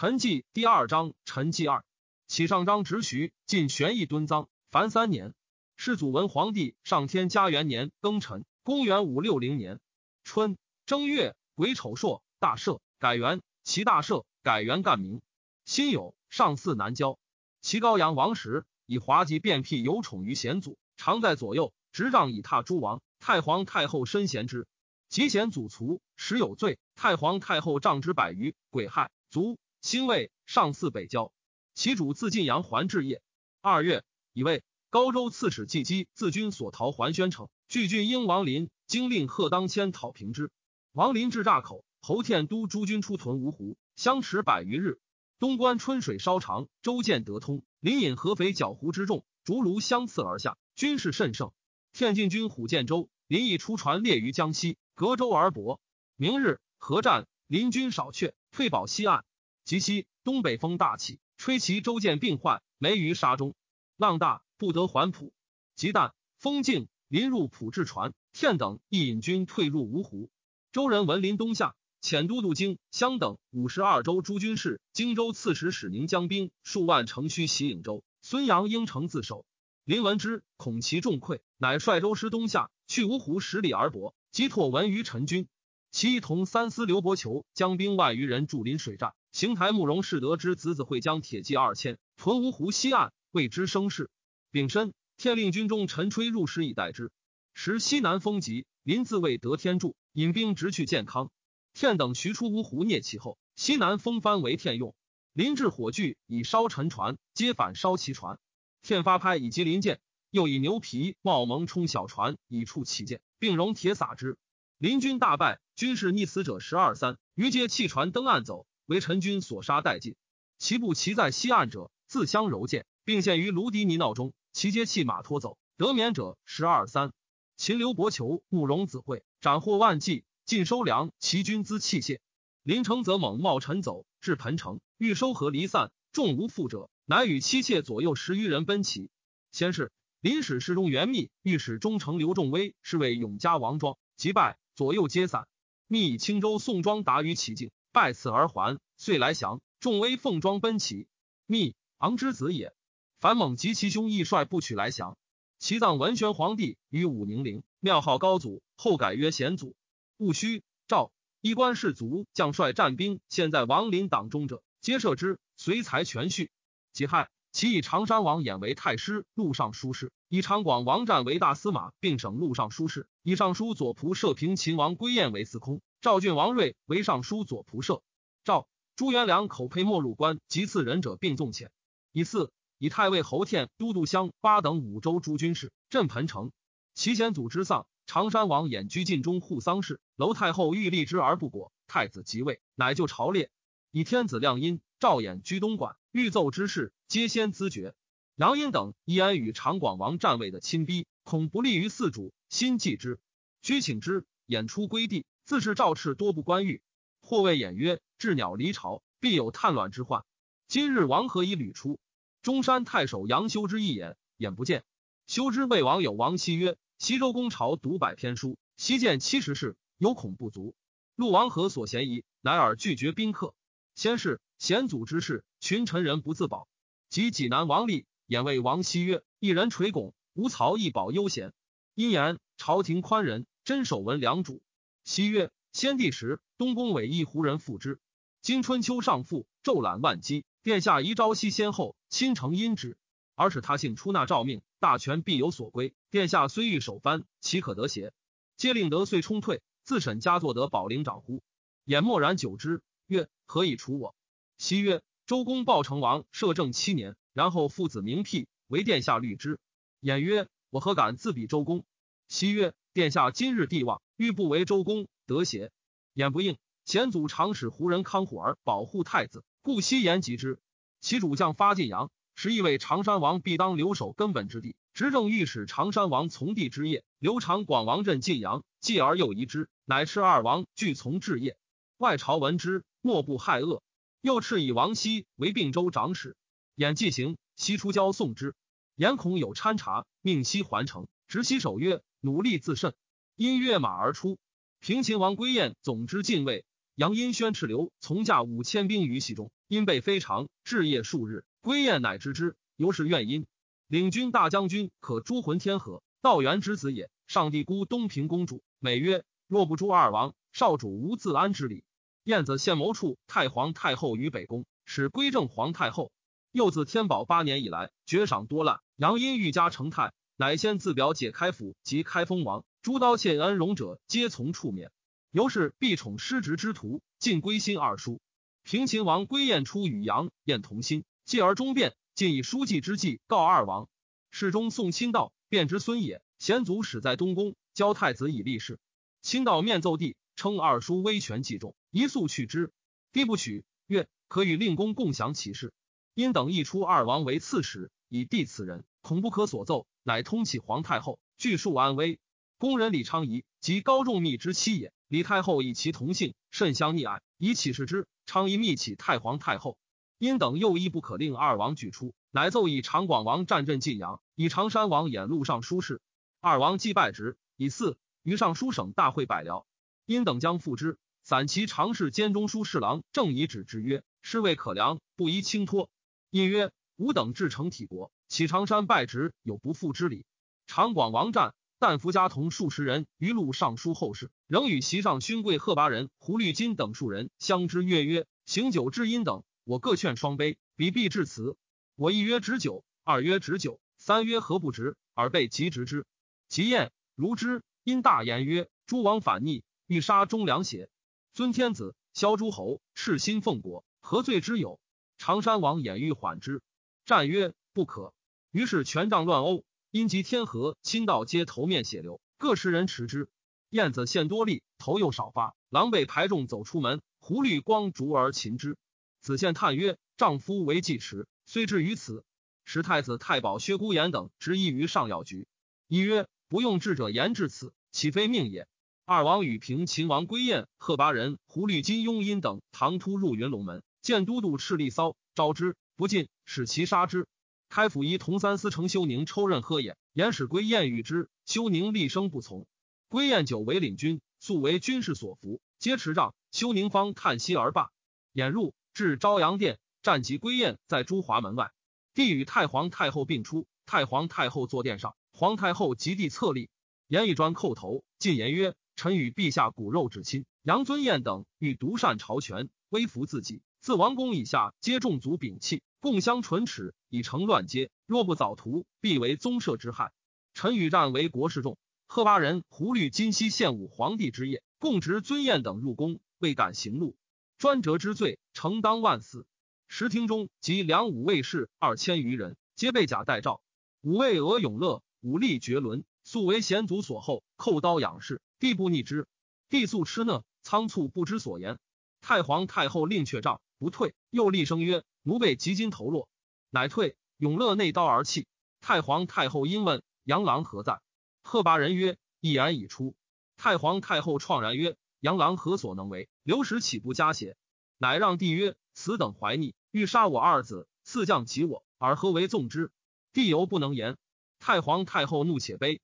陈纪第二章，陈纪二，启上章直徐，晋玄义敦臧，凡三年。世祖文皇帝上天嘉元年庚辰，公元五六零年春正月癸丑朔，大赦，改元齐大赦，改元干名。辛酉，上巳南郊。齐高阳王时，以滑稽变辟有宠于贤祖，常在左右，执杖以踏诸王。太皇太后深贤之，及贤祖卒，时有罪。太皇太后杖之百余，癸亥卒。辛未，上巳北郊，其主自晋阳还至业。二月，以为高州刺史季基自军所逃还宣城，拒郡英王林，经令贺当迁讨平之。王林至栅口，侯天都诸军出屯芜湖，相持百余日。东关春水稍长，州建得通。林引合肥剿湖之众，竹庐相次而下，军势甚盛。天进军虎建州，林毅出船列于江西，隔州而泊。明日合战，林军少却，退保西岸。及西东北风大起，吹其舟舰并坏，没于沙中。浪大，不得还浦。及旦，风静，临入浦至船。天等亦引军退入芜湖。周人闻林东下，遣都督京襄等五十二州诸军事、荆州刺史使宁将兵数万城虚袭颍州。孙杨应城自守。林闻之，恐其众溃，乃率州师东下，去芜湖十里而泊。击拓文于陈军。其一同三司刘伯求将兵万余人驻临水战。邢台慕容氏得知子子会将铁骑二千屯芜湖西岸，谓之声势。丙申，天令军中陈吹入师以待之。时西南风急，临自谓得天助，引兵直去建康。天等徐出芜湖聂其后，西南风帆为天用。临至火炬以烧沉船，皆反烧其船。天发拍以及临舰，又以牛皮帽蒙冲小船以触其舰，并熔铁撒之。临军大败，军士溺死者十二三，余皆弃船登岸走。为陈军所杀殆尽，其部骑在西岸者自相柔剑，并陷于卢迪尼闹中。其皆弃马拖走，得免者十二三。秦刘伯求、慕容子会斩获万计，尽收粮，其军资器械。临城则猛冒尘走，至彭城，欲收合离散，众无复者，乃与妻妾左右十余人奔齐。先是，临使侍中袁密御史中丞刘仲威是为永嘉王庄，即败，左右皆散。密以青州宋庄达于其境。拜赐而还，遂来降。众威奉庄奔齐，密昂之子也。樊猛及其兄亦率部取来降。其葬文宣皇帝于武宁陵，庙号高祖，后改曰显祖。戊戌，赵衣冠士卒将帅战兵，现在王林党中者，皆赦之，随才全序。己亥，其以常山王衍为太师、录尚书事，以长广王战为大司马，并省录尚书事，以尚书左仆射平秦王归燕为司空。赵郡王睿为尚书左仆射，赵朱元良口配没入关，及次仁者并纵遣。以四以太尉侯天都督乡八等五州诸军事，镇彭城。其先祖之丧，常山王衍居晋中护丧事，楼太后欲立之而不果。太子即位，乃就朝列。以天子亮阴、赵衍居东莞，欲奏之事，皆先咨决。杨殷等依安与长广王战位的亲逼，恐不利于嗣主，心忌之，居请之，演出归地。自是赵赤多不关欲，或谓演曰：“鸷鸟离巢，必有探卵之患。今日王何以屡出？中山太守杨修之一眼，眼不见。修之魏王有王羲曰：西周公朝读百篇书，西见七十事，有恐不足。陆王何所嫌疑？乃尔拒绝宾客。先是贤祖之事，群臣人不自保。及济南王立，演谓王羲曰：一人垂拱，无曹一保悠闲。因言朝廷宽仁，真守文良主。西曰：先帝时，东宫委一胡人复之。今春秋上赋，骤览万机。殿下宜朝夕先后，亲承因之。而使他幸出纳诏命，大权必有所归。殿下虽欲守藩，岂可得邪？皆令得遂冲退，自审佳作得保灵长乎？眼默然久之，曰：何以除我？西曰：周公报成王摄政七年，然后父子名辟，为殿下律之。言曰：我何敢自比周公？西曰：殿下今日帝望。欲不为周公得邪？言不应。前祖常使胡人康虎儿保护太子，故悉言及之。其主将发晋阳，时意为常山王必当留守根本之地，执政御史常山王从弟之业。刘长广王镇晋阳，继而又移之，乃斥二王俱从治业。外朝闻之，莫不骇恶。又敕以王熙为并州长史，演既行，西出交送之。言恐有参察，命西还城，执西守曰：“努力自慎。”因跃马而出，平秦王归燕总之禁卫，杨殷宣斥流从驾五千兵于其中，因被非常，至夜数日，归燕乃知之，由是怨因。领军大将军可诛浑天河，道元之子也。上帝孤东平公主，美曰：若不诛二王，少主无自安之理。燕子献谋处太皇太后于北宫，使归正皇太后。又自天宝八年以来，爵赏多滥。杨因欲加成泰，乃先自表解开府及开封王，诸刀窃恩荣者，皆从处免。由是必宠失职之徒，尽归心二叔。平秦王归燕出与杨燕同心，继而终变。尽以书记之计告二王，侍中宋钦道，便知孙也。贤祖始在东宫，教太子以立事。钦道面奏帝，称二叔威权既重，一速去之。帝不取，曰：可与令公共享其事。因等一出二王为刺史，以帝此人，恐不可所奏，乃通启皇太后，据述安危。宫人李昌仪及高仲密之妻也。李太后以其同姓，甚相溺爱，以启示之。昌仪密启太皇太后。因等又一不可令二王举出，乃奏以长广王战阵晋阳，以长山王演录尚书事。二王既拜职，以四于尚书省大会百僚。因等将复之，散骑常侍兼中书侍郎郑以旨之曰：“是谓可良，不宜轻托。”因曰：“吾等至诚体国，启长山拜职有不复之理。”长广王战，但福家同数十人于路上书后事，仍与席上勋贵贺拔人、胡律金等数人相知悦曰：“行酒至阴等。”我各劝双杯，比必致辞。我一曰执酒，二曰执酒，三曰何不执？而被即执之。其宴如之，因大言曰：“诸王反逆，欲杀忠良邪？尊天子，削诸侯，赤心奉国，何罪之有？”常山王掩欲缓之，战曰：“不可。”于是权杖乱殴，因及天河亲道皆头面血流，各十人持之。燕子献多力，头又少发，狼狈排众走出门，胡律光烛而擒之。子献叹曰：“丈夫为计时，虽至于此，时太子太保薛孤言等执意于上药局。一曰：不用智者言至此，岂非命也？二王与平秦王归燕，贺拔人、胡律金、雍阴等唐突入云龙门，见都督赤力骚招之不进，使其杀之。开府仪同三司丞休宁抽刃喝也，言使归燕与之，休宁厉声不从。归燕久为领军，素为军士所服，皆持杖。休宁方叹息而罢，掩入。至昭阳殿，战及归燕在朱华门外。帝与太皇太后并出，太皇太后坐殿上，皇太后及帝侧立，言一砖叩头，进言曰：“臣与陛下骨肉至亲。杨尊彦等欲独擅朝权，威服自己。自王公以下，皆众族摒弃，共相唇齿，以成乱阶。若不早图，必为宗社之害。臣与战为国事重，贺巴人胡律今夕献武皇帝之业，共执尊彦等入宫，未敢行路。”专折之罪，承当万死。时厅中及梁武卫士二千余人，皆被甲戴诏。武卫俄永乐武力绝伦，素为贤祖所厚，扣刀仰视，帝不逆之。帝素吃讷，仓促不知所言。太皇太后令却杖，不退，又厉声曰：“奴被及金投落。”乃退。永乐内刀而泣。太皇太后因问杨郎何在？贺拔人曰：“一言已出。”太皇太后怆然曰。杨郎何所能为？刘石岂不加邪？乃让帝曰：“此等怀逆，欲杀我二子，赐将及我，尔何为纵之？”帝犹不能言。太皇太后怒且悲，：“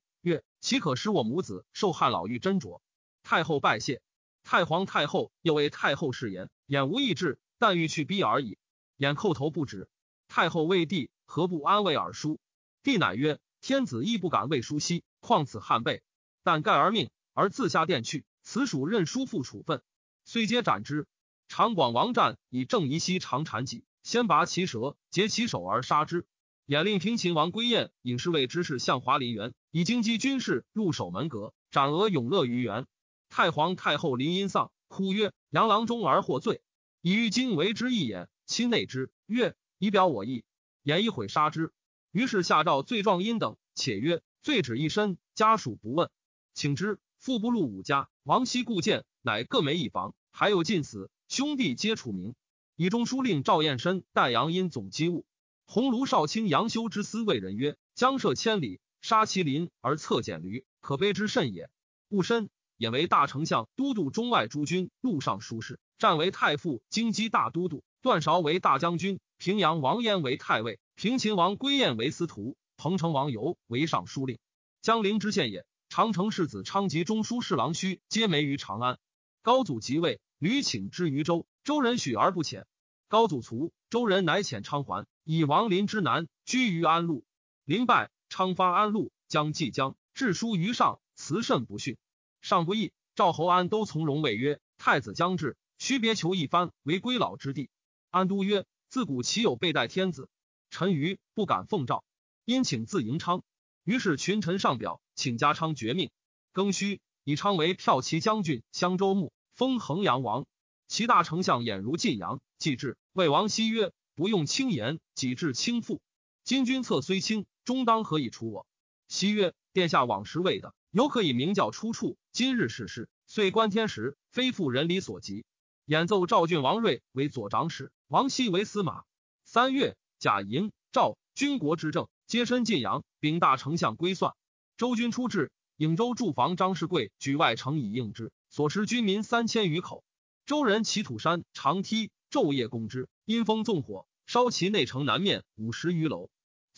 岂可使我母子受汉老妪斟酌？”太后拜谢。太皇太后又为太后誓言，眼无意志，但欲去逼而已。眼叩头不止。太后谓帝：“何不安慰尔叔？”帝乃曰：“天子亦不敢为叔息，况此汉辈？但盖而命，而自下殿去。”此属任叔父处分，虽皆斩之。长广王战以正宜息长产戟，先拔其舌，截其手而杀之。衍令平秦王归燕引侍卫之士向华林园，以京畿军事入守门阁，斩额永乐于园。太皇太后临阴丧，哭曰：“杨郎中而获罪，以欲今为之一言，亲内之。”曰：“以表我意。”言一毁杀之。于是下诏罪状阴等，且曰：“罪止一身，家属不问，请之。”父不入五家，王熙故见，乃各没一房，还有尽死，兄弟皆楚名。以中书令赵彦深代杨因总机务。鸿胪少卿杨修之思为人曰：将涉千里，杀其邻而侧减驴，可悲之甚也。戊申，也为大丞相、都督中外诸军，录尚书事，战为太傅、京畿大都督。段韶为大将军，平阳王焉为太尉，平秦王归燕为司徒，彭城王游为尚书令，江陵知县也。长城世子昌吉中书侍郎须皆没于长安。高祖即位，屡请之于周，周人许而不遣。高祖卒，周人乃遣昌还，以王林之南居于安陆。林败，昌发安陆，将济江，致书于上，辞甚不逊。上不义，赵侯安都从容谓曰：“太子将至，须别求一番为归老之地。”安都曰：“自古岂有背待天子？臣愚不敢奉诏，因请自迎昌。”于是群臣上表，请加昌绝命。庚戌，以昌为骠骑将军、襄州牧，封衡阳王。其大丞相俨如晋阳。既至，魏王熙曰：“不用轻言，己至轻负。今君策虽轻，终当何以除我？”熙曰：“殿下往时未的，犹可以明教出处。今日事事，遂观天时，非复人理所及。演奏赵郡王睿为左长史，王熙为司马。三月，贾莹、赵军国之政，皆身晋阳，禀大丞相归算。周军出至，颍州驻防张士贵举外城以应之，所食军民三千余口。周人齐土山长梯。昼夜攻之，阴风纵火，烧其内城南面五十余楼。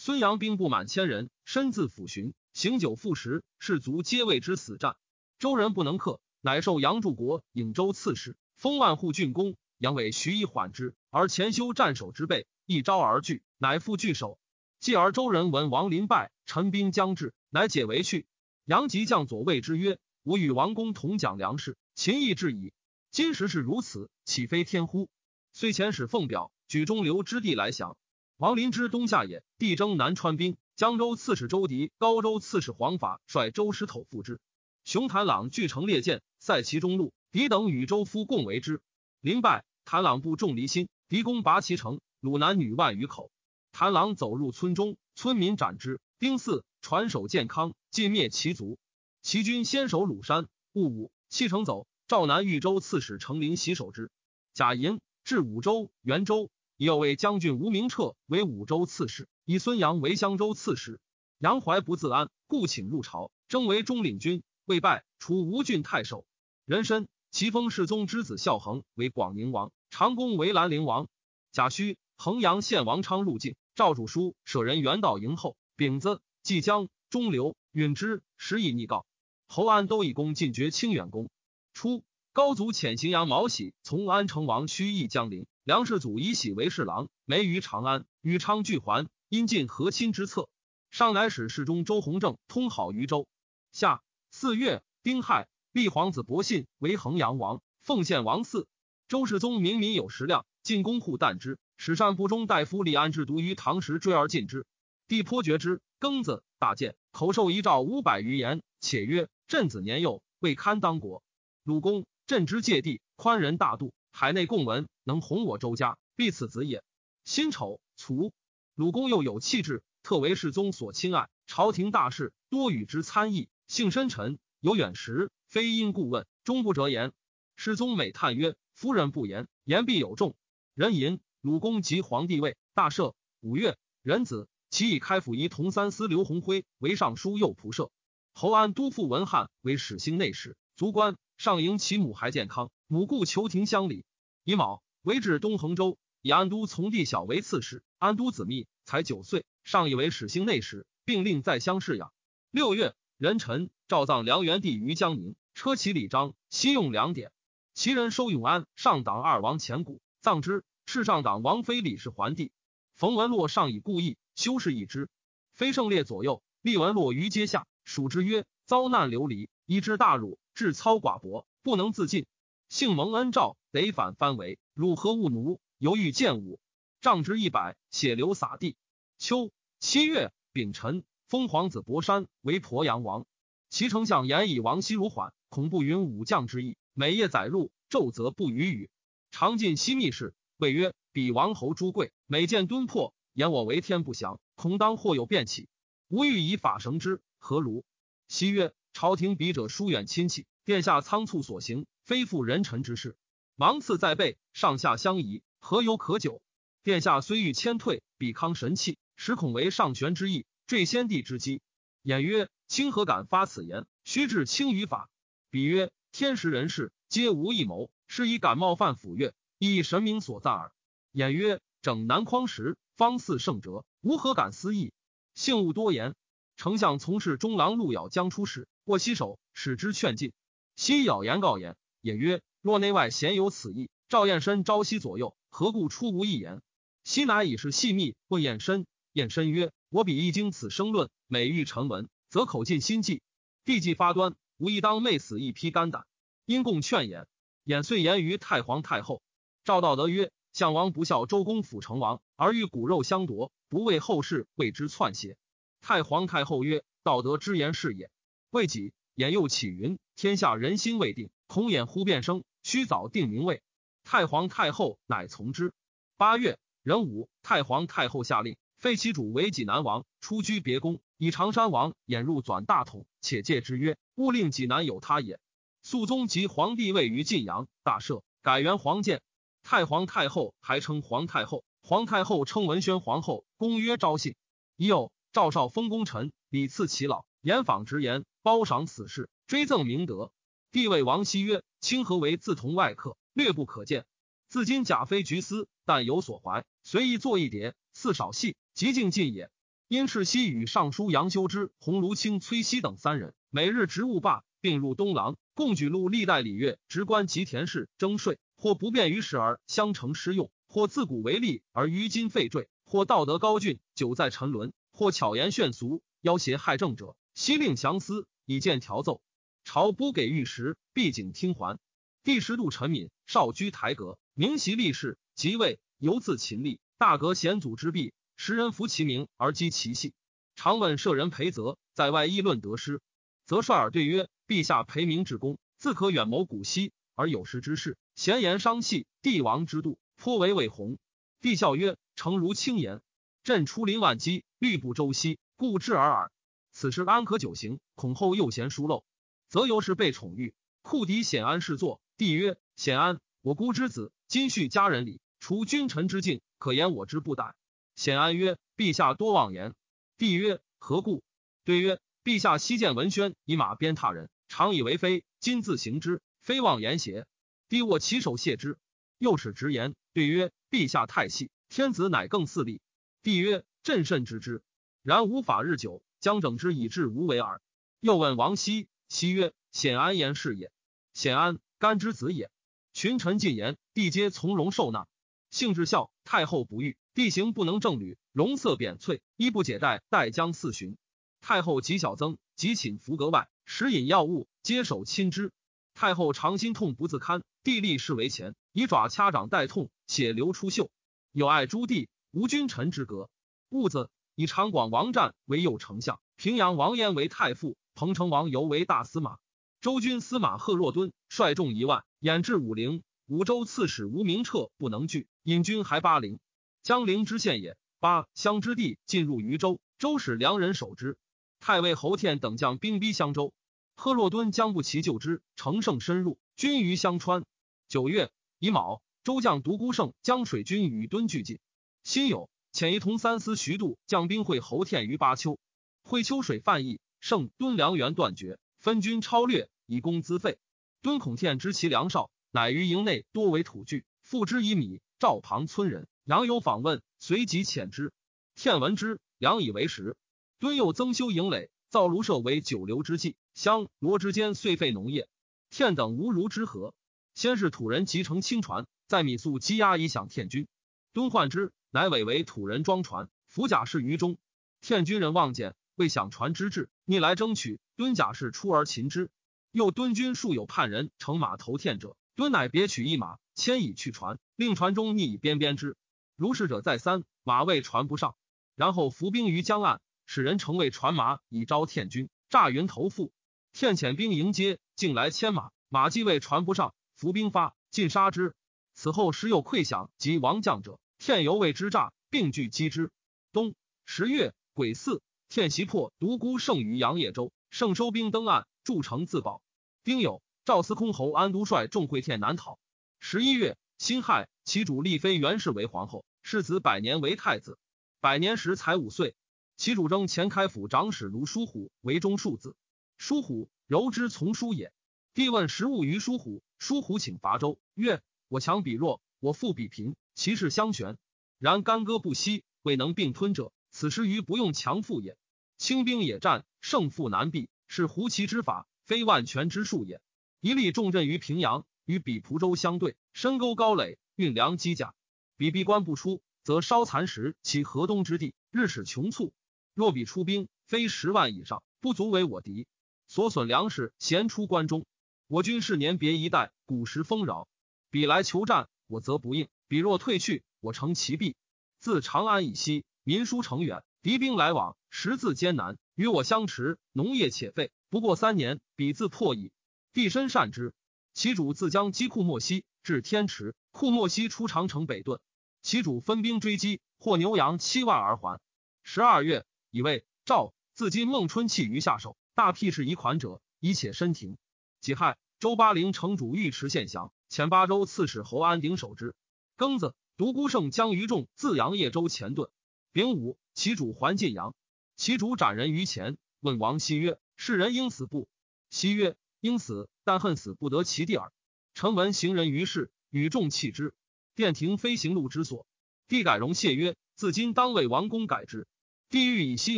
孙杨兵不满千人，身自抚巡，行酒负食，士卒皆为之死战。周人不能克，乃受杨柱国颍州刺史，封万户郡公。杨伟徐以缓之，而前修战守之备，一招而拒，乃复拒守。继而周人闻王林败，陈兵将至，乃解围去。杨吉将左谓之曰：“吾与王公同讲粮食，秦义至矣。今时是如此，岂非天乎？”遂遣使奉表，举中流之地来降。王林之东下也，地征南川兵。江州刺史周迪、高州刺史黄法率周师头赴之。熊谭朗据城列舰，塞其中路。狄等与周夫共为之。临败，谭朗部众离心，狄攻拔其城，鲁男女万余口。谭朗走入村中，村民斩之。丁巳，传首健康，尽灭其族。齐军先守鲁山，戊午弃城走。赵南豫州刺史程林袭守之。贾银。至武州、元州，又为将军吴明彻为武州刺史，以孙杨为襄州刺史。杨怀不自安，故请入朝，征为中领军，未败，除吴郡太守。人参，其封世宗之子孝恒为广宁王，长公为兰陵王。贾诩，衡阳县王昌入境，赵主书舍人元道迎后。丙子，即将中流允之，时以逆告。侯安都以功进爵清远公。初。高祖遣荥阳毛喜从安成王须邑江陵，梁世祖以喜为侍郎，没于长安，与昌俱还，因尽和亲之策。上乃使侍中周弘正通好于州。夏四月丁亥，立皇子伯信为衡阳王，奉献王嗣。周世宗明民有食量，进宫户啖之。使善部中大夫李安制毒于堂食追而进之，帝颇觉之。庚子，大见，口授遗诏五百余言，且曰：“朕子年幼，未堪当国。”鲁公。朕之芥地宽仁大度，海内共闻，能弘我周家，必此子也。辛丑，卒。鲁公又有气质，特为世宗所亲爱。朝廷大事多与之参议，性深沉，有远识，非因故问，终不折言。世宗每叹曰：“夫人不言，言必有重。”人吟鲁公即皇帝位，大赦。五月，壬子，其以开府仪同三司刘弘辉为尚书右仆射，侯安都护文翰为始兴内史，卒官。上迎其母还健康，母故求庭乡里。乙卯，为至东衡州，以安都从弟小为刺史。安都子密才九岁，上以为始兴内史，并令在乡侍养。六月，壬辰，诏葬梁元帝于江宁，车骑礼章，西用两点。其人收永安上党二王前骨，葬之。是上党王妃李氏桓帝。冯文洛上以故意修饰一之，非胜列左右，立文洛于阶下，属之曰：遭难流离，以之大辱。志操寡薄，不能自尽。幸蒙恩诏，得反藩围，汝何勿奴？犹豫见武，杖之一百，血流洒地。秋七月丙辰，封皇子博山为鄱阳王。其丞相言以王熙如缓，恐不允武将之意，每夜载入，昼则不语语。常进西密室，谓曰：“彼王侯朱贵，每见敦破，言我为天不祥，恐当或有变起。吾欲以法绳之，何如？”西曰。朝廷笔者疏远亲戚，殿下仓促所行，非负人臣之事。芒刺在背，上下相宜，何由可久？殿下虽欲迁退，比康神器，实恐为上玄之意，坠先帝之机。演曰：卿何敢发此言？须至清于法。比曰：天时人事，皆无一谋，是以敢冒犯抚越，亦神明所赞耳。演曰：整南匡时，方似圣哲，吾何敢思议？幸勿多言。丞相从事中郎陆咬将出使。过西守，使之劝进。西咬言告言：“也曰：若内外咸有此意，赵彦深朝夕左右，何故出无一言？西乃以是细密问彦深，彦深曰：我比一经此生论，每欲成文，则口尽心计，必既发端，无一当昧死一批肝胆。因共劝言，衍遂言于太皇太后。赵道德曰：项王不孝周公辅成王，而欲骨肉相夺，不为后世为之篡邪？太皇太后曰：道德之言是也。未几，衍又起云：天下人心未定，恐衍忽变生，须早定名位。太皇太后乃从之。八月壬午，太皇太后下令废其主为济南王，出居别宫，以常山王引入转大统，且戒之曰：勿令济南有他也。肃宗即皇帝位于晋阳，大赦，改元皇建。太皇太后还称皇太后，皇太后称文宣皇后。公曰昭信。已有赵少封功臣，礼赐其老，严访直言，褒赏此事，追赠明德。帝谓王熙曰：“清河为自同外客，略不可见。自今假非菊丝，但有所怀，随意作一叠，似少戏，极尽尽也。”因是西与尚书杨修之、鸿胪卿崔熙等三人，每日职务罢，并入东廊，共举录历代礼乐，直观及田氏征税，或不便于时而相承施用，或自古为利而于今废坠，或道德高峻，久在沉沦，或巧言炫俗，要挟害政者，悉令降司，以见调奏。朝不给御史，必景听还。第十度陈敏少居台阁，明习立事，即位，犹自勤立，大革贤祖之弊。时人服其名而讥其细，常问舍人裴泽在外议论得失，则率尔对曰：“陛下裴明治功，自可远谋古稀，而有识之士，贤言伤气，帝王之度，颇为伟宏。”帝笑曰：“诚如轻言。朕出临万机，虑不周悉，故至尔耳。此时安可久行？恐后又嫌疏漏，则由是被宠遇。库敌显安侍坐。帝曰：显安，我姑之子，今续家人礼，除君臣之敬，可言我之不逮。”显安曰：“陛下多妄言。”帝曰：“何故？”对曰：“陛下昔见文宣以马鞭挞人，常以为非，今自行之，非妄言邪？”帝握其手谢之。又使直言，对曰：“陛下太细，天子乃更似立。”帝曰：“朕甚知之，然无法日久，将整之以至无为耳。”又问王熙，熙曰：“显安言是也。显安干之子也。群臣进言，帝皆从容受纳。性至孝，太后不遇。”地形不能正履，容色扁翠，衣不解带，带将四旬。太后及小曾，及寝服阁外，食饮药物，皆手亲之。太后常心痛不自堪，帝立侍为前，以爪掐掌代痛，血流出袖。有爱朱棣，无君臣之格。兀子以长广王战为右丞相，平阳王焉为太傅，彭城王尤为大司马。周军司马贺若敦率众一万，掩至武陵。武州刺史吴明彻不能拒，引军还巴陵。江陵之县也，八乡之地进入渝州，周使良人守之。太尉侯天等将兵逼襄州，贺若敦将不齐救之，乘胜深入，军于襄川。九月乙卯，周将独孤胜将水军与敦俱进。辛酉，遣一同三司徐度将兵会侯天于巴丘，会秋水泛溢，胜敦粮源断绝，分军超略，以供资费。敦恐天知其粮少，乃于营内多为土具，付之以米。赵庞村人。杨有访问，随即遣之。天闻之，良以为食。敦又增修营垒，造庐舍为久留之计。乡罗之间遂废农业。天等无如之何？先是土人集成轻船，在米粟积压以享天军。敦患之，乃委为土人装船，服甲士于中。天军人望见，未想船之志，逆来争取。敦甲士出而擒之。又敦军数有叛人乘马投天者，敦乃别取一马，牵以去船，令船中逆以鞭鞭之。如是者再三，马未传不上，然后伏兵于江岸，使人乘为船马以招天军，诈云投腹。天遣兵迎接，竟来牵马，马既未传不上，伏兵发，尽杀之。此后时有溃响及亡将者，天犹未之诈，并拒击之。冬十月癸巳，天袭破独孤胜于杨业州，胜收兵登岸，筑城自保。丁酉，赵司空侯安都率众会天南讨。十一月辛亥，其主立妃袁氏为皇后。世子百年为太子，百年时才五岁。其主征前开府长史卢叔虎为中庶子。叔虎柔之从叔也。帝问食物于叔虎，叔虎请伐周，曰：“我强彼弱，我富彼贫，其势相悬。然干戈不息，未能并吞者，此时于不用强富也。轻兵野战，胜负难避，是胡骑之法，非万全之术也。一立重镇于平阳，与比蒲州相对，深沟高垒，运粮机甲。比闭关不出，则稍残食其河东之地，日使穷促。若比出兵，非十万以上，不足为我敌。所损粮食，咸出关中。我军是年别一代，古时丰饶。彼来求战，我则不应；彼若退去，我乘其弊。自长安以西，民疏城远，敌兵来往，十字艰难。与我相持，农业且废。不过三年，彼自破矣。帝深善之。其主自将击库莫西，至天池。库莫西出长城北遁。其主分兵追击，获牛羊七万而还。十二月，以为赵自今孟春弃于下手，大辟是遗款者，以且申庭。己亥，周巴陵城主尉迟献降，遣巴州刺史侯安鼎守之。庚子，独孤胜将于众自阳叶州前遁。丙午，其主还晋阳，其主斩人于前，问王羲曰：“世人应死不？”羲曰：“应死，但恨死不得其地耳。”臣闻行人于世，与众弃之。殿庭非行路之所。帝改容谢曰：“自今当为王公改之。”帝欲以羲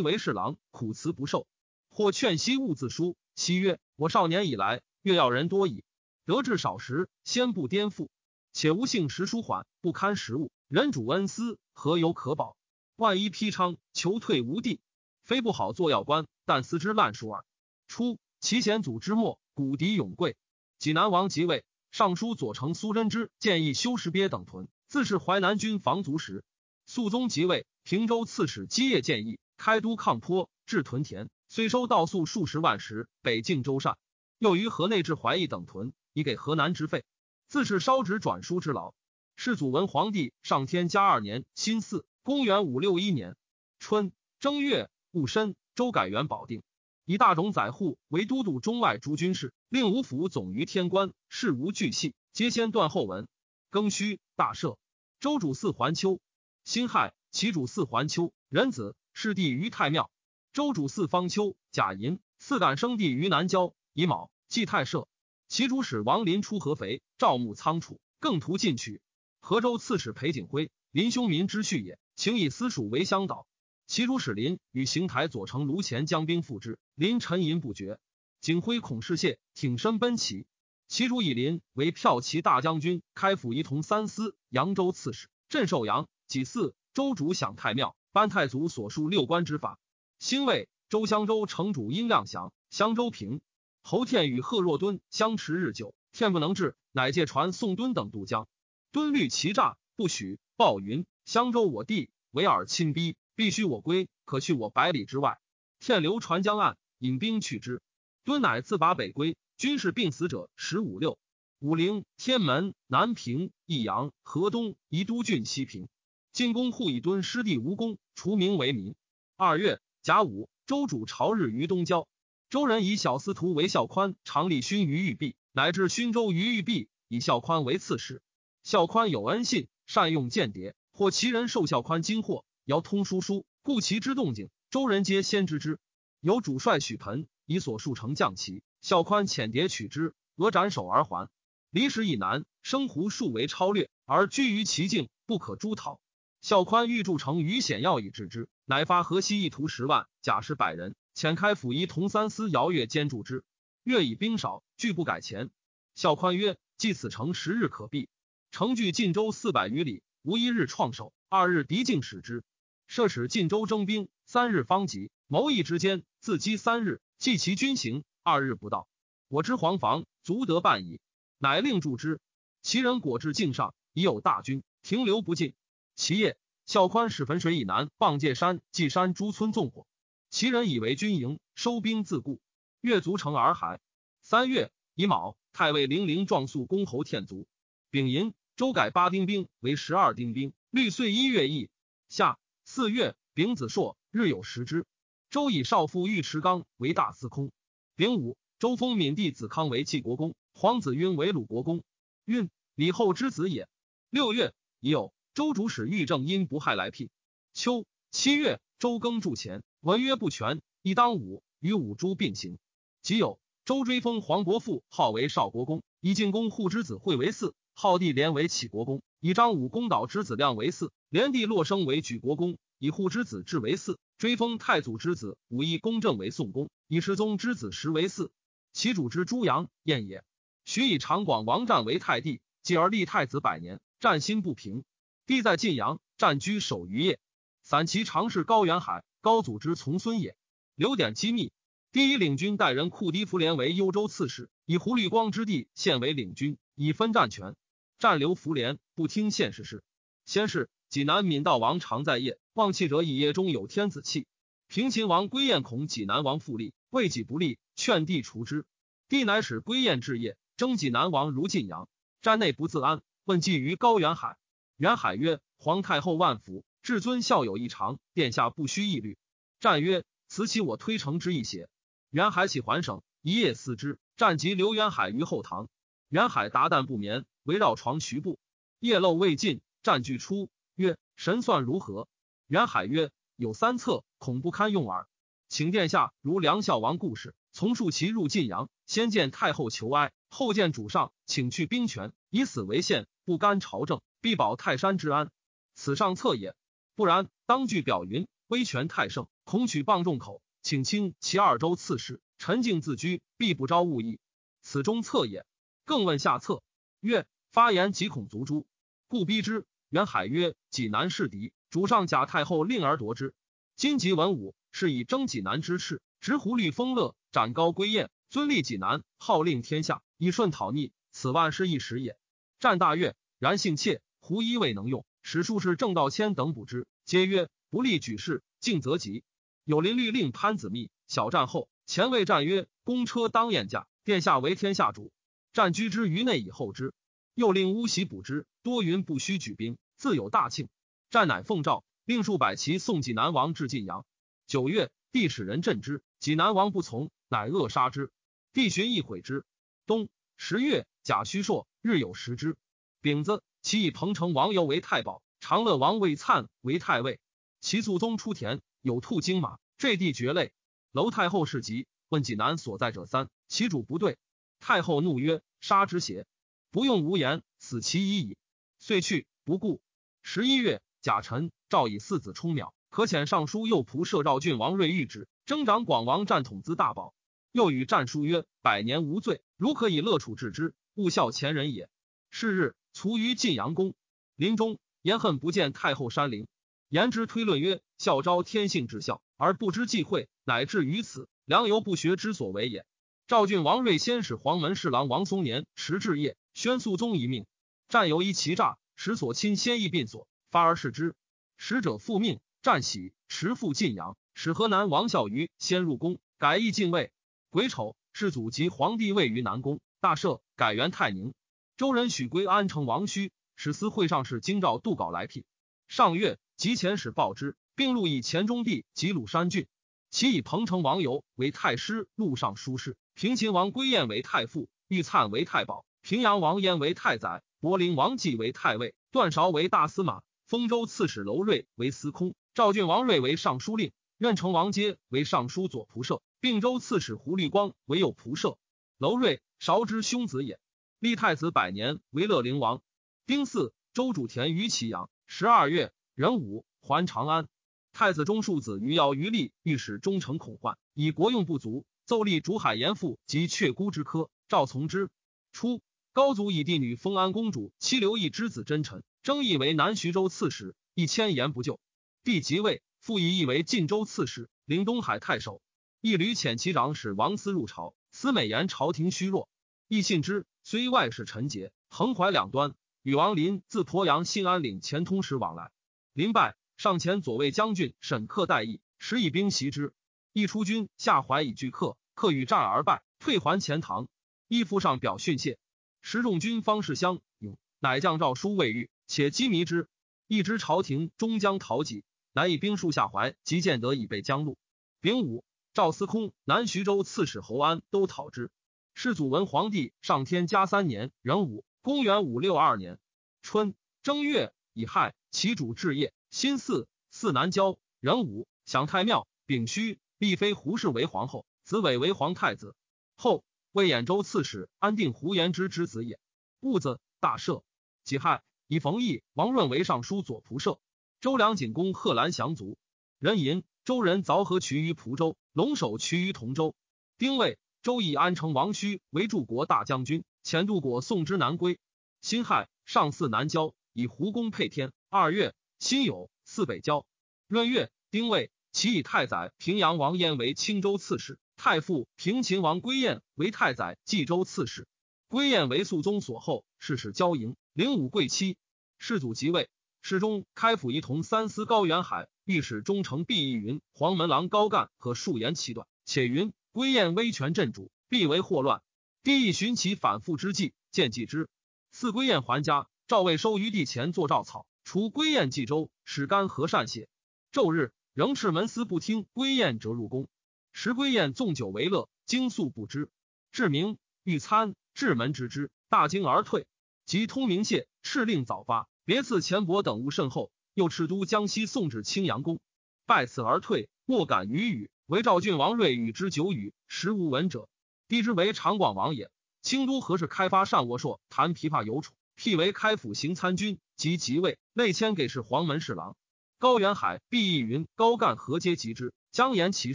为侍郎，苦辞不受。或劝羲勿自书。羲曰：“我少年以来。”越要人多矣，得志少时，先不颠覆，且无性时舒缓，不堪食物，人主恩私，何由可保？万一披昌，求退无地，非不好做要官，但思之烂熟耳。初，齐贤祖之末，古敌永贵，济南王即位，尚书左丞苏贞之建议修石鳖等屯，自是淮南军防卒时。肃宗即位，平州刺史基业建议开都抗坡，置屯田，虽收稻粟数十万石，北境周善。又于河内置怀义等屯，以给河南之费。自是烧纸转书之劳。世祖文皇帝上天嘉二年辛巳，公元五六一年春正月戊申，周改元保定，以大冢宰户为都督中外诸军事，令五府总于天官，事无巨细，皆先断后文。庚戌，大赦。周主祀环丘。辛亥，其主祀环丘，仁子，世帝于太庙。周主祀方丘，贾寅，赐感生帝于南郊。乙卯。祭太社，其主使王林出合肥，赵牧仓储，更图进取。河州刺史裴景辉，林兄民之婿也，请以私属为乡导。其主使林与邢台左丞卢潜将兵赴之，林沉吟不绝。景辉恐失谢，挺身奔齐。其主以林为骠骑大将军，开府仪同三司，扬州刺史，镇寿阳。己巳，周主享太庙，颁太祖所述六官之法。兴未，周襄州城主殷亮祥，襄州平。侯天与贺若敦相持日久，天不能治，乃借船送敦等渡江。敦虑其诈，不许。报云：襄州我地，唯尔亲逼，必须我归，可去我百里之外。天流船江岸，引兵去之。敦乃自拔北归。军士病死者十五六。武陵、天门、南平、益阳、河东、宜都郡、西平，进攻护以敦师弟无功，除名为民。二月甲午，周主朝日于东郊。周人以小司徒为孝宽，常立勋于玉璧，乃至勋州于玉璧，以孝宽为刺史。孝宽有恩信，善用间谍，或其人受孝宽金货，遥通书书，故其之动静，周人皆先知之。有主帅许盆以所数乘将旗，孝宽遣谍取之，俄斩首而还。离时以南，生胡数为超略，而居于其境，不可诛讨。孝宽欲筑城于险要以制之，乃发河西一图十万，甲士百人。遣开府仪同三司姚月兼助之。月以兵少，拒不改前。孝宽曰：“既此城十日可避，城距晋州四百余里，无一日创守。二日敌境使之，设使晋州征兵，三日方及。谋议之间，自击三日，计其军行，二日不到。我知黄防足得半矣，乃令助之。其人果至境上，已有大军停留不进。其夜，孝宽使汾水以南傍界山、稷山诸村纵火。”其人以为军营，收兵自固。越卒成洱海。三月乙卯，太尉零陵状肃公侯天卒。丙寅，周改八丁兵为十二丁兵，律岁一月役。夏四月丙子朔，日有食之。周以少父尉迟纲为大司空。丙午，周封闵帝子康为晋国公，皇子晕为鲁国公。晕，李后之子也。六月已有周主使御正因不害来聘。秋七月，周更筑前。文约不全，亦当武与五诸并行。即有周追封黄国父，号为少国公；以进公护之子惠为嗣，号帝连为启国公；以张武公导之子亮为嗣，连帝洛生为举国公；以护之子至为嗣，追封太祖之子武义公正为宋公；以世宗之子实为嗣。其主之朱阳燕也。许以长广王战为太帝，继而立太子百年，战心不平。帝在晋阳，战居守于业。散骑常侍高元海，高祖之从孙也。留点机密。第一领军代人库迪福连为幽州刺史，以胡律光之地现为领军，以分战权。战留福连，不听县事事。先是，济南闵道王常在业，望气者以业中有天子气。平秦王归燕恐济南王复立，为己不利，劝帝除之。帝乃使归燕置业，征济南王如晋阳。战内不自安，问计于高元海。元海曰：“皇太后万福，至尊孝有异常，殿下不须议虑。”战曰：“此岂我推诚之意邪？”元海起还省，一夜思之。战及刘元海于后堂。元海达旦不眠，围绕床徐步。夜漏未尽，战具出，曰：“神算如何？”元海曰：“有三策，恐不堪用耳。请殿下如梁孝王故事，从数其入晋阳，先见太后求哀，后见主上，请去兵权，以死为限，不干朝政。”必保泰山之安，此上策也。不然，当据表云：威权太盛，恐取谤众口，请清其二州刺史，陈静自居，必不招误意。此中策也。更问下策，曰：发言即恐族诛，故逼之。元海曰：济南是敌，主上假太后令而夺之。今及文武，是以征济南之势，执胡律丰乐，斩高归燕，尊立济南，号令天下，以顺讨逆。此万事一时也。战大悦，然性怯。胡一未能用，史书是郑道谦等补之，皆曰不利举事，敬则吉。有林律令潘子密，小战后，前卫战曰：公车当宴驾，殿下为天下主。战居之于内以后之，又令乌袭补之，多云不须举兵，自有大庆。战乃奉诏，令数百骑送济南王至晋阳。九月，帝使人镇之，济南王不从，乃扼杀之。帝寻亦毁之。冬十月，甲戌朔，日有食之。丙子。其以彭城王游为太保，长乐王魏灿为太尉。其肃宗出田，有兔金马，坠地绝泪。楼太后事急，问济南所在者三，其主不对。太后怒曰：“杀之邪？不用无言，死其已矣。”遂去，不顾。十一月，甲辰，诏以四子充邈，可遣尚书右仆射赵郡王睿谕之，征长广王战统资大宝。又与战书曰：“百年无罪，如可以乐处置之，勿效前人也。”是日。卒于晋阳宫，临终言恨不见太后山陵。言之推论曰：孝昭天性至孝，而不知忌讳，乃至于此，良由不学之所为也。赵郡王睿先使黄门侍郎王松年持至业，宣肃宗一命。战犹疑其诈，使所亲先议并所，发而视之。使者复命，战喜持赴晋阳，使河南王孝瑜先入宫，改易进位。癸丑，世祖及皇帝位于南宫，大赦，改元泰宁。周人许归安城王须，使司会上使京兆杜稿来聘。上月，及遣使报之，并录以黔中地及鲁山郡。其以彭城王游为太师、录尚书事；平秦王归燕为太傅，玉灿为太保，平阳王焉为太宰，柏林王继为太尉，段韶为大司马，丰州刺史楼睿为司空，赵郡王睿为尚书令，任城王阶为尚书左仆射，并州刺史胡律光为右仆射。楼睿，韶之兄子也。立太子百年，为乐陵王。丁巳，周主田于祁阳。十二月，壬午，还长安。太子中庶子于尧于立，御史忠诚恐患，以国用不足，奏立竹海严父及阙孤之科。赵从之。初，高祖以帝女封安公主妻刘义之子真臣，征议为南徐州刺史，一千言不就。帝即位，复以义为晋州刺史，领东海太守。一旅遣其长史王思入朝，思美言朝廷虚弱，亦信之。虽外事陈节，横淮两端，与王林自鄱阳信安岭前通使往来。临败，上前左卫将军沈克待议，时以兵袭之。一出军下怀以拒客，客与战而败，退还钱塘。一夫上表训谢。时众军方士相勇，乃将诏书未遇，且羁迷之。一知朝廷终将讨己，乃以兵数下怀，即见得以备江路。丙午，赵司空、南徐州刺史侯安都讨之。世祖文皇帝上天嘉三年壬午，公元五六二年春正月乙亥，其主置业，辛巳，祀南郊。壬午，享太庙。丙戌，立妃胡氏为皇后，子伟为皇太子。后魏兖州刺史，安定胡延之之子也。戊子，大赦。己亥，以冯异、王润为尚书左仆射。周梁景公贺兰降卒。壬寅，周人凿河渠于蒲州，龙首渠于同州。丁未。周以安城王须为柱国大将军，遣杜果送之南归。辛亥，上巳南郊，以胡公配天。二月，辛酉，四北郊。闰月，丁未，其以太宰平阳王燕为青州刺史，太傅平秦王归燕为太宰冀州刺史。归燕为肃宗所后，世使交营，领武贵戚。世祖即位，世中开府仪同三司高元海、御史中丞毕义云、黄门郎高干和数言其断，且云归燕威权镇主，必为祸乱。帝亦寻其反复之计，见计之。赐归燕还家，赵魏收于地前作赵草，除归燕冀州，使干和善谢。昼日，仍斥门司不听，归燕折入宫。时归燕纵酒为乐，惊肃不知。至明，欲参。至门之之，大惊而退。即通明谢，敕令早发，别赐钱帛等物甚厚。又敕都江西送至青阳宫，拜辞而退，莫敢语语。唯赵郡王睿与之久语，实无闻者。帝之为长广王也。清都何事开发善沃硕，弹琵琶有楚，辟为开府行参军，及即位，内迁给事黄门侍郎。高元海、毕义云、高干何皆及之，将言其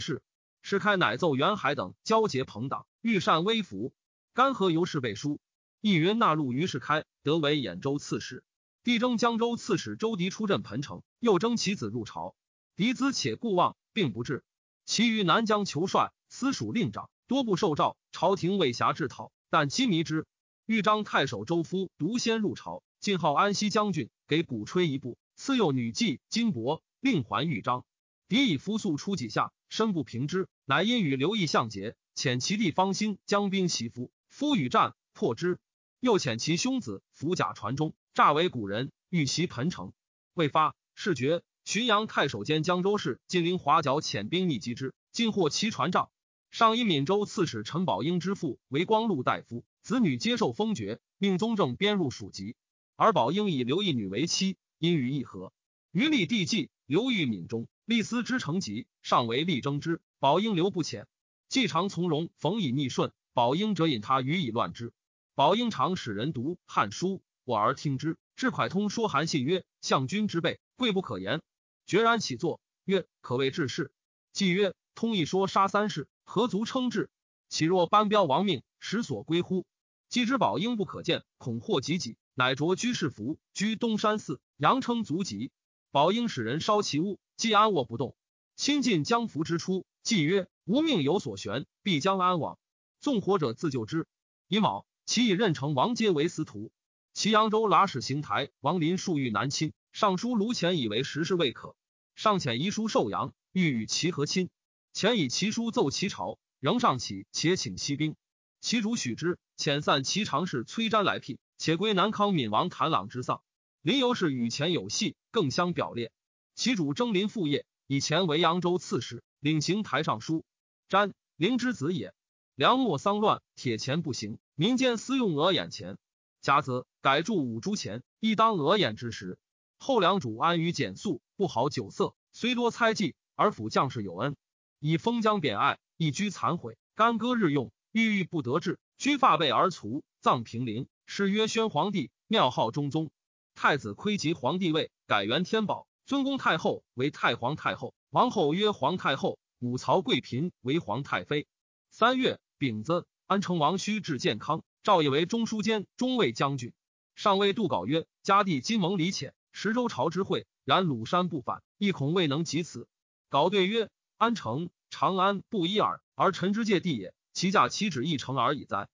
事。是开乃奏元海等交结朋党，欲善威服。干河由是背书，义云纳入于是开，得为兖州刺史。帝征江州刺史周迪出镇彭城，又征其子入朝。嫡子且固望，并不至。其余南疆求帅，司属令长，多不受诏。朝廷未暇制讨，但机迷之。豫章太守周夫独先入朝，晋号安西将军，给鼓吹一部，赐幼女妓金帛，令还豫章。敌以扶素出几下，身不平之，乃因与刘义相结，遣其弟方兴将兵袭夫。夫与战破之，又遣其兄子伏甲传中，诈为古人，欲袭彭城。未发，事决。浔阳太守兼江州市金陵华角遣兵逆击之，尽获其船帐。上以闽州刺史陈宝英之父为光禄大夫，子女接受封爵，命宗正编入属籍。而宝英以刘义女为妻，因与议和。余立帝继刘裕闽中，立思之成疾，上为力争之。宝英留不遣，既常从容，逢以逆顺。宝英者引他予以乱之。宝英常使人读《汉书》，我而听之。至蒯通说韩信曰：“相君之辈，贵不可言。”决然起坐，曰：“可谓治世。”既曰：“通一说杀三世，何足称治？岂若班彪亡命，实所归乎？”既知宝英不可见，恐祸及己，乃着居士服，居东山寺，扬称足疾。宝应使人烧其屋，既安卧不动。亲近将服之初，既曰：“吾命有所悬，必将安往。”纵火者自救之。乙卯，其以任城王阶为司徒。其扬州剌史邢台王林数欲南侵，尚书卢潜以为时事未可，上遣遗书寿阳，欲与其和亲。遣以其书奏其朝，仍上启，且请息兵。其主许之，遣散其常侍崔瞻来聘，且归南康闵王谭朗之丧。林由是与前有隙，更相表列。其主征临父业，以前为扬州刺史，领行台尚书。瞻灵之子也。梁末丧乱，铁钱不行，民间私用鹅眼钱。甲子，改铸五铢钱，亦当鹅眼之时。后梁主安于简素，不好酒色，虽多猜忌，而辅将士有恩。以封疆贬爱，一居残毁，干戈日用，郁郁不得志。居发背而卒，葬平陵。谥曰宣皇帝，庙号中宗。太子窥及皇帝位，改元天宝，尊公太后为太皇太后，王后曰皇太后。武曹贵嫔为皇太妃。三月。丙子，安成王须至健康，赵以为中书监、中尉将军。上谓杜稿曰：“家弟今蒙礼遣，十州朝之会，然鲁山不反，亦恐未能及此。”稿对曰：“安城、长安不一耳，而臣之界地也，其价岂止一城而已哉？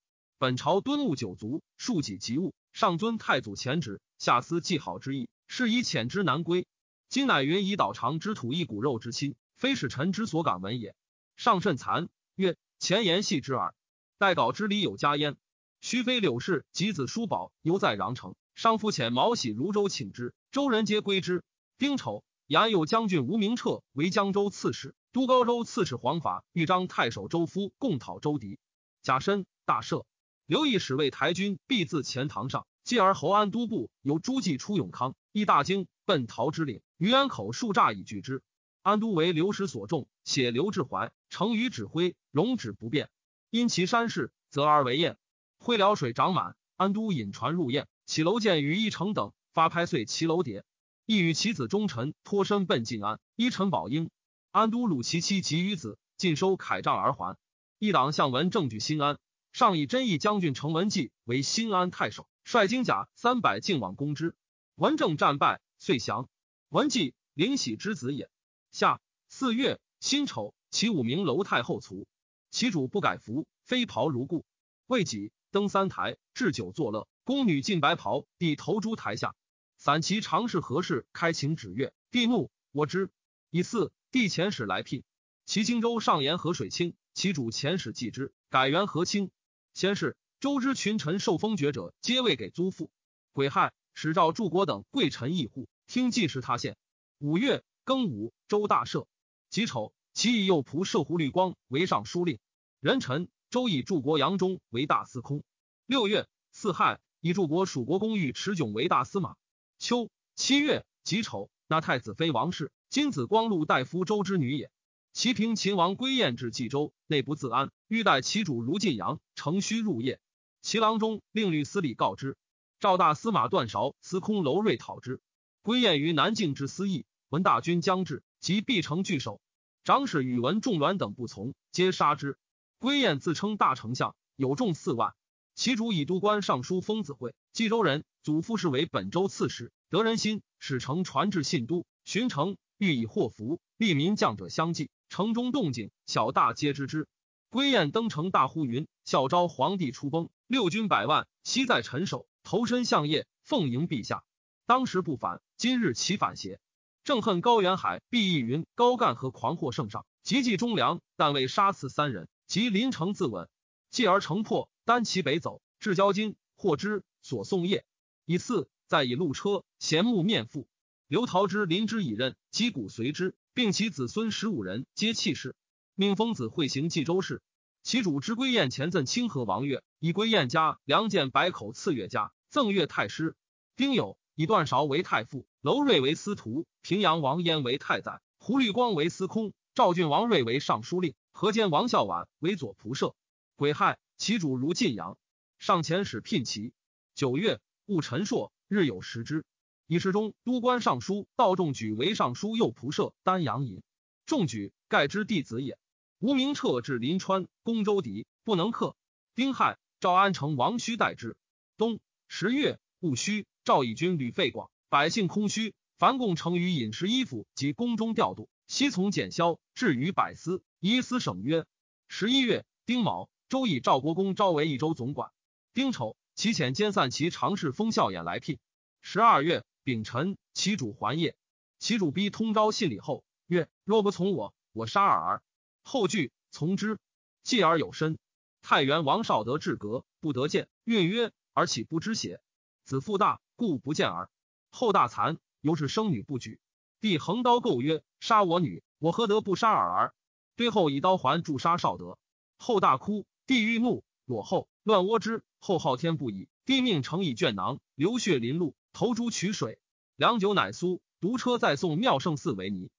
本朝敦务九族，庶己及物，上尊太祖前旨，下思既好之意，是以遣之南归。今乃云以岛长之土一骨肉之亲，非使臣之所敢闻也。”上甚惭，曰。前言戏之耳，待稿之礼有加焉。须非柳氏及子叔宝犹在穰城，上父遣毛喜如州请之，州人皆归之。丁丑，延右将军吴明彻为江州刺史，都高州刺史黄法、豫章太守周夫共讨周迪。甲申，大赦。刘义使为台军，必自钱塘上，继而侯安都部由诸暨出永康，亦大惊，奔陶之岭，于安口数诈以拒之。安都为刘石所重，写刘志怀，成于指挥，容止不变。因其山势，则而为堰。会辽水涨满，安都引船入堰，起楼建于一城等，发拍碎其楼叠。亦与其子忠臣脱身奔晋安，依陈宝英。安都虏其妻及余子，尽收铠杖而还。一党相闻证据新安，上以真义将军程文纪为新安太守，率精甲三百进往攻之。文正战败，遂降。文纪灵喜之子也。下四月辛丑，其五名楼太后卒，其主不改服，飞袍如故。未几，登三台，置酒作乐。宫女进白袍，帝投诸台下。散其常侍何事开晴止月，帝怒，我之。以四，帝遣使来聘。其荆州上言河水清，其主遣使祭之，改元河清。先是，周之群臣受封爵者，皆位给租赋。癸亥，使赵柱国等贵臣议户，听计时他县。五月庚午，周大赦。己丑，其以右仆射胡律光为尚书令。壬辰，周以柱国杨忠为大司空。六月四亥，以柱国蜀国公欲持迥为大司马。秋七月己丑，纳太子妃王氏，金子光禄大夫周之女也。齐平秦王归燕至冀州，内不自安，欲待其主如晋阳，乘虚入夜。齐郎中令律司礼告之，赵大司马段韶、司空楼瑞讨之。归燕于南境之司役，闻大军将至，即必城拒守。长史宇文仲鸾等不从，皆杀之。归燕自称大丞相，有众四万。其主以都官尚书封子会，冀州人，祖父是为本州刺史，得人心，使城传至信都，巡城，欲以祸福，利民将者相继。城中动静，小大皆知之。归雁登城，大呼云：“孝昭皇帝出崩，六军百万悉在臣手，投身相业，奉迎陛下。当时不反，今日其反邪？正恨高远海，毕义云高干和狂祸圣上，急济忠良，但未杀刺三人，即临城自刎，继而城破，单骑北走，至交津，获之，所送业。以次，再以路车，衔木面父。刘陶之临之以刃，击鼓随之。”并其子孙十五人皆弃世，命封子会行冀州事。其主之归燕前赠清河王岳，以归燕家良建百口赐岳家，赠岳太师。丁酉，以段韶为太傅，楼瑞为司徒，平阳王焉为太宰，胡律光为司空，赵郡王睿为尚书令，河间王孝婉为左仆射。癸亥，其主如晋阳，上前使聘齐。九月，戊辰朔，日有食之。以世中都官尚书道仲举为尚书右仆射，丹阳尹。仲举盖之弟子也。吴明彻至临川，攻周敌，不能克。丁亥，赵安成王须代之。冬十月戊戌，赵以军旅费广，百姓空虚，凡共成于饮食衣服及宫中调度，悉从减销，至于百司，以司省约。十一月丁卯，周以赵国公招为益州总管。丁丑，其遣兼散骑常侍封孝衍来聘。十二月。丙辰，其主还业，其主逼通招信礼后，曰：“若不从我，我杀尔。”后惧，从之。继而有身。太原王少德至阁，不得见，运曰：“而岂不知邪？子父大，故不见儿。”后大残，由是生女不举。帝横刀构曰：“杀我女，我何得不杀尔？”对后以刀还助杀少德。后大哭，帝欲怒，裸后乱窝之。后昊天不已，帝命成以卷囊，流血淋露。投珠取水，良久乃苏。独车再送妙胜寺为尼。